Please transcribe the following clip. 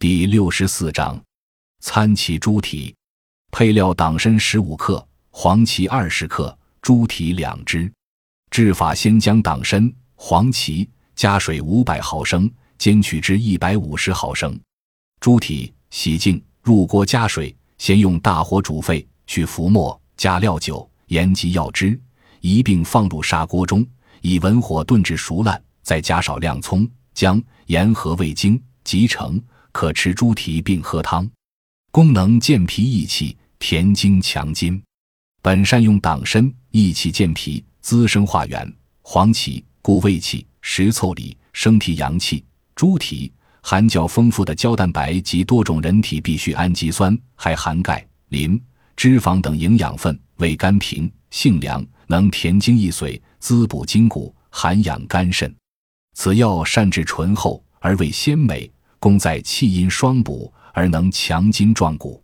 第六十四章，参芪猪蹄，配料：党参十五克，黄芪二十克，猪蹄两只。制法：先将党参、黄芪加水五百毫升，煎取至一百五十毫升。猪蹄洗净，入锅加水，先用大火煮沸，去浮沫，加料酒、盐及药汁，一并放入砂锅中，以文火炖至熟烂，再加少量葱、姜、盐和味精，即成。可吃猪蹄并喝汤。功能健脾益气、填精强筋。本善用党参益气健脾。滋生化元，黄芪固胃气，食凑理，生提阳气。猪蹄含较丰富的胶蛋白及多种人体必需氨基酸，还含钙、磷、脂肪等营养分，味甘平，性凉，能填精益髓，滋补筋骨，涵养肝肾。此药善治醇厚而味鲜美，功在气阴双补而能强筋壮骨。